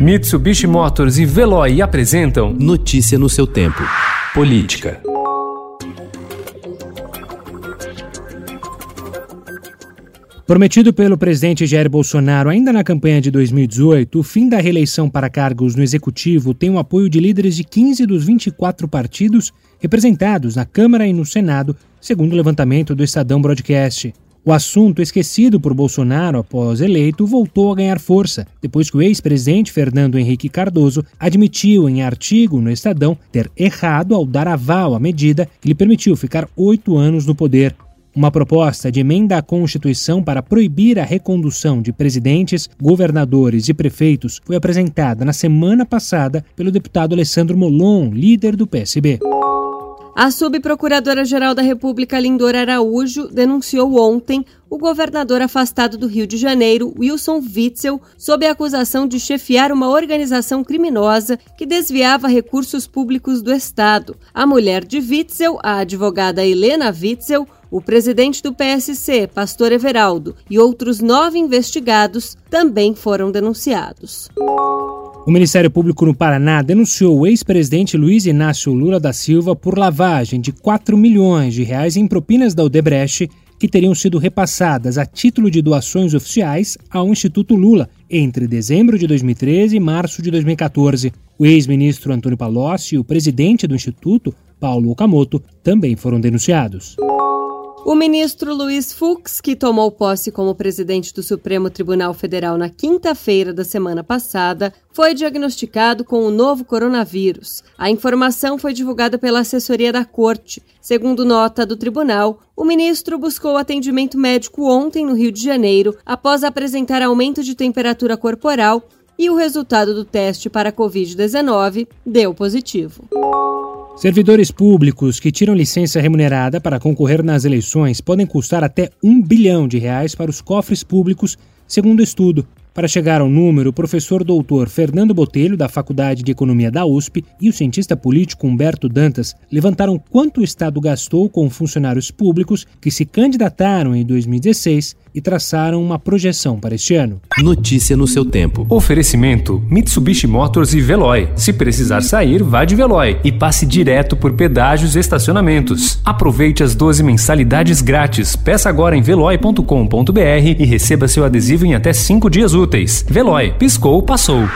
Mitsubishi Motors e Veloy apresentam Notícia no seu tempo. Política. Prometido pelo presidente Jair Bolsonaro ainda na campanha de 2018, o fim da reeleição para cargos no executivo tem o apoio de líderes de 15 dos 24 partidos representados na Câmara e no Senado, segundo o levantamento do Estadão Broadcast. O assunto, esquecido por Bolsonaro após eleito, voltou a ganhar força, depois que o ex-presidente Fernando Henrique Cardoso admitiu em artigo no Estadão ter errado ao dar aval à medida que lhe permitiu ficar oito anos no poder. Uma proposta de emenda à Constituição para proibir a recondução de presidentes, governadores e prefeitos foi apresentada na semana passada pelo deputado Alessandro Molon, líder do PSB. A subprocuradora-geral da República, Lindor Araújo, denunciou ontem o governador afastado do Rio de Janeiro, Wilson Witzel, sob a acusação de chefiar uma organização criminosa que desviava recursos públicos do Estado. A mulher de Witzel, a advogada Helena Witzel, o presidente do PSC, Pastor Everaldo, e outros nove investigados também foram denunciados. O Ministério Público no Paraná denunciou o ex-presidente Luiz Inácio Lula da Silva por lavagem de 4 milhões de reais em propinas da Odebrecht que teriam sido repassadas a título de doações oficiais ao Instituto Lula entre dezembro de 2013 e março de 2014. O ex-ministro Antônio Palocci e o presidente do Instituto, Paulo Okamoto, também foram denunciados. O ministro Luiz Fux, que tomou posse como presidente do Supremo Tribunal Federal na quinta-feira da semana passada, foi diagnosticado com o novo coronavírus. A informação foi divulgada pela assessoria da corte. Segundo nota do tribunal, o ministro buscou atendimento médico ontem no Rio de Janeiro após apresentar aumento de temperatura corporal e o resultado do teste para Covid-19 deu positivo. Servidores públicos que tiram licença remunerada para concorrer nas eleições podem custar até um bilhão de reais para os cofres públicos, segundo o estudo. Para chegar ao número, o professor doutor Fernando Botelho, da Faculdade de Economia da USP, e o cientista político Humberto Dantas levantaram quanto o Estado gastou com funcionários públicos que se candidataram em 2016 e traçaram uma projeção para este ano. Notícia no seu tempo. Oferecimento: Mitsubishi Motors e Veloy. Se precisar sair, vá de Veloy e passe direto por pedágios e estacionamentos. Aproveite as 12 mensalidades grátis. Peça agora em veloy.com.br e receba seu adesivo em até 5 dias úteis. Veloy, piscou, passou.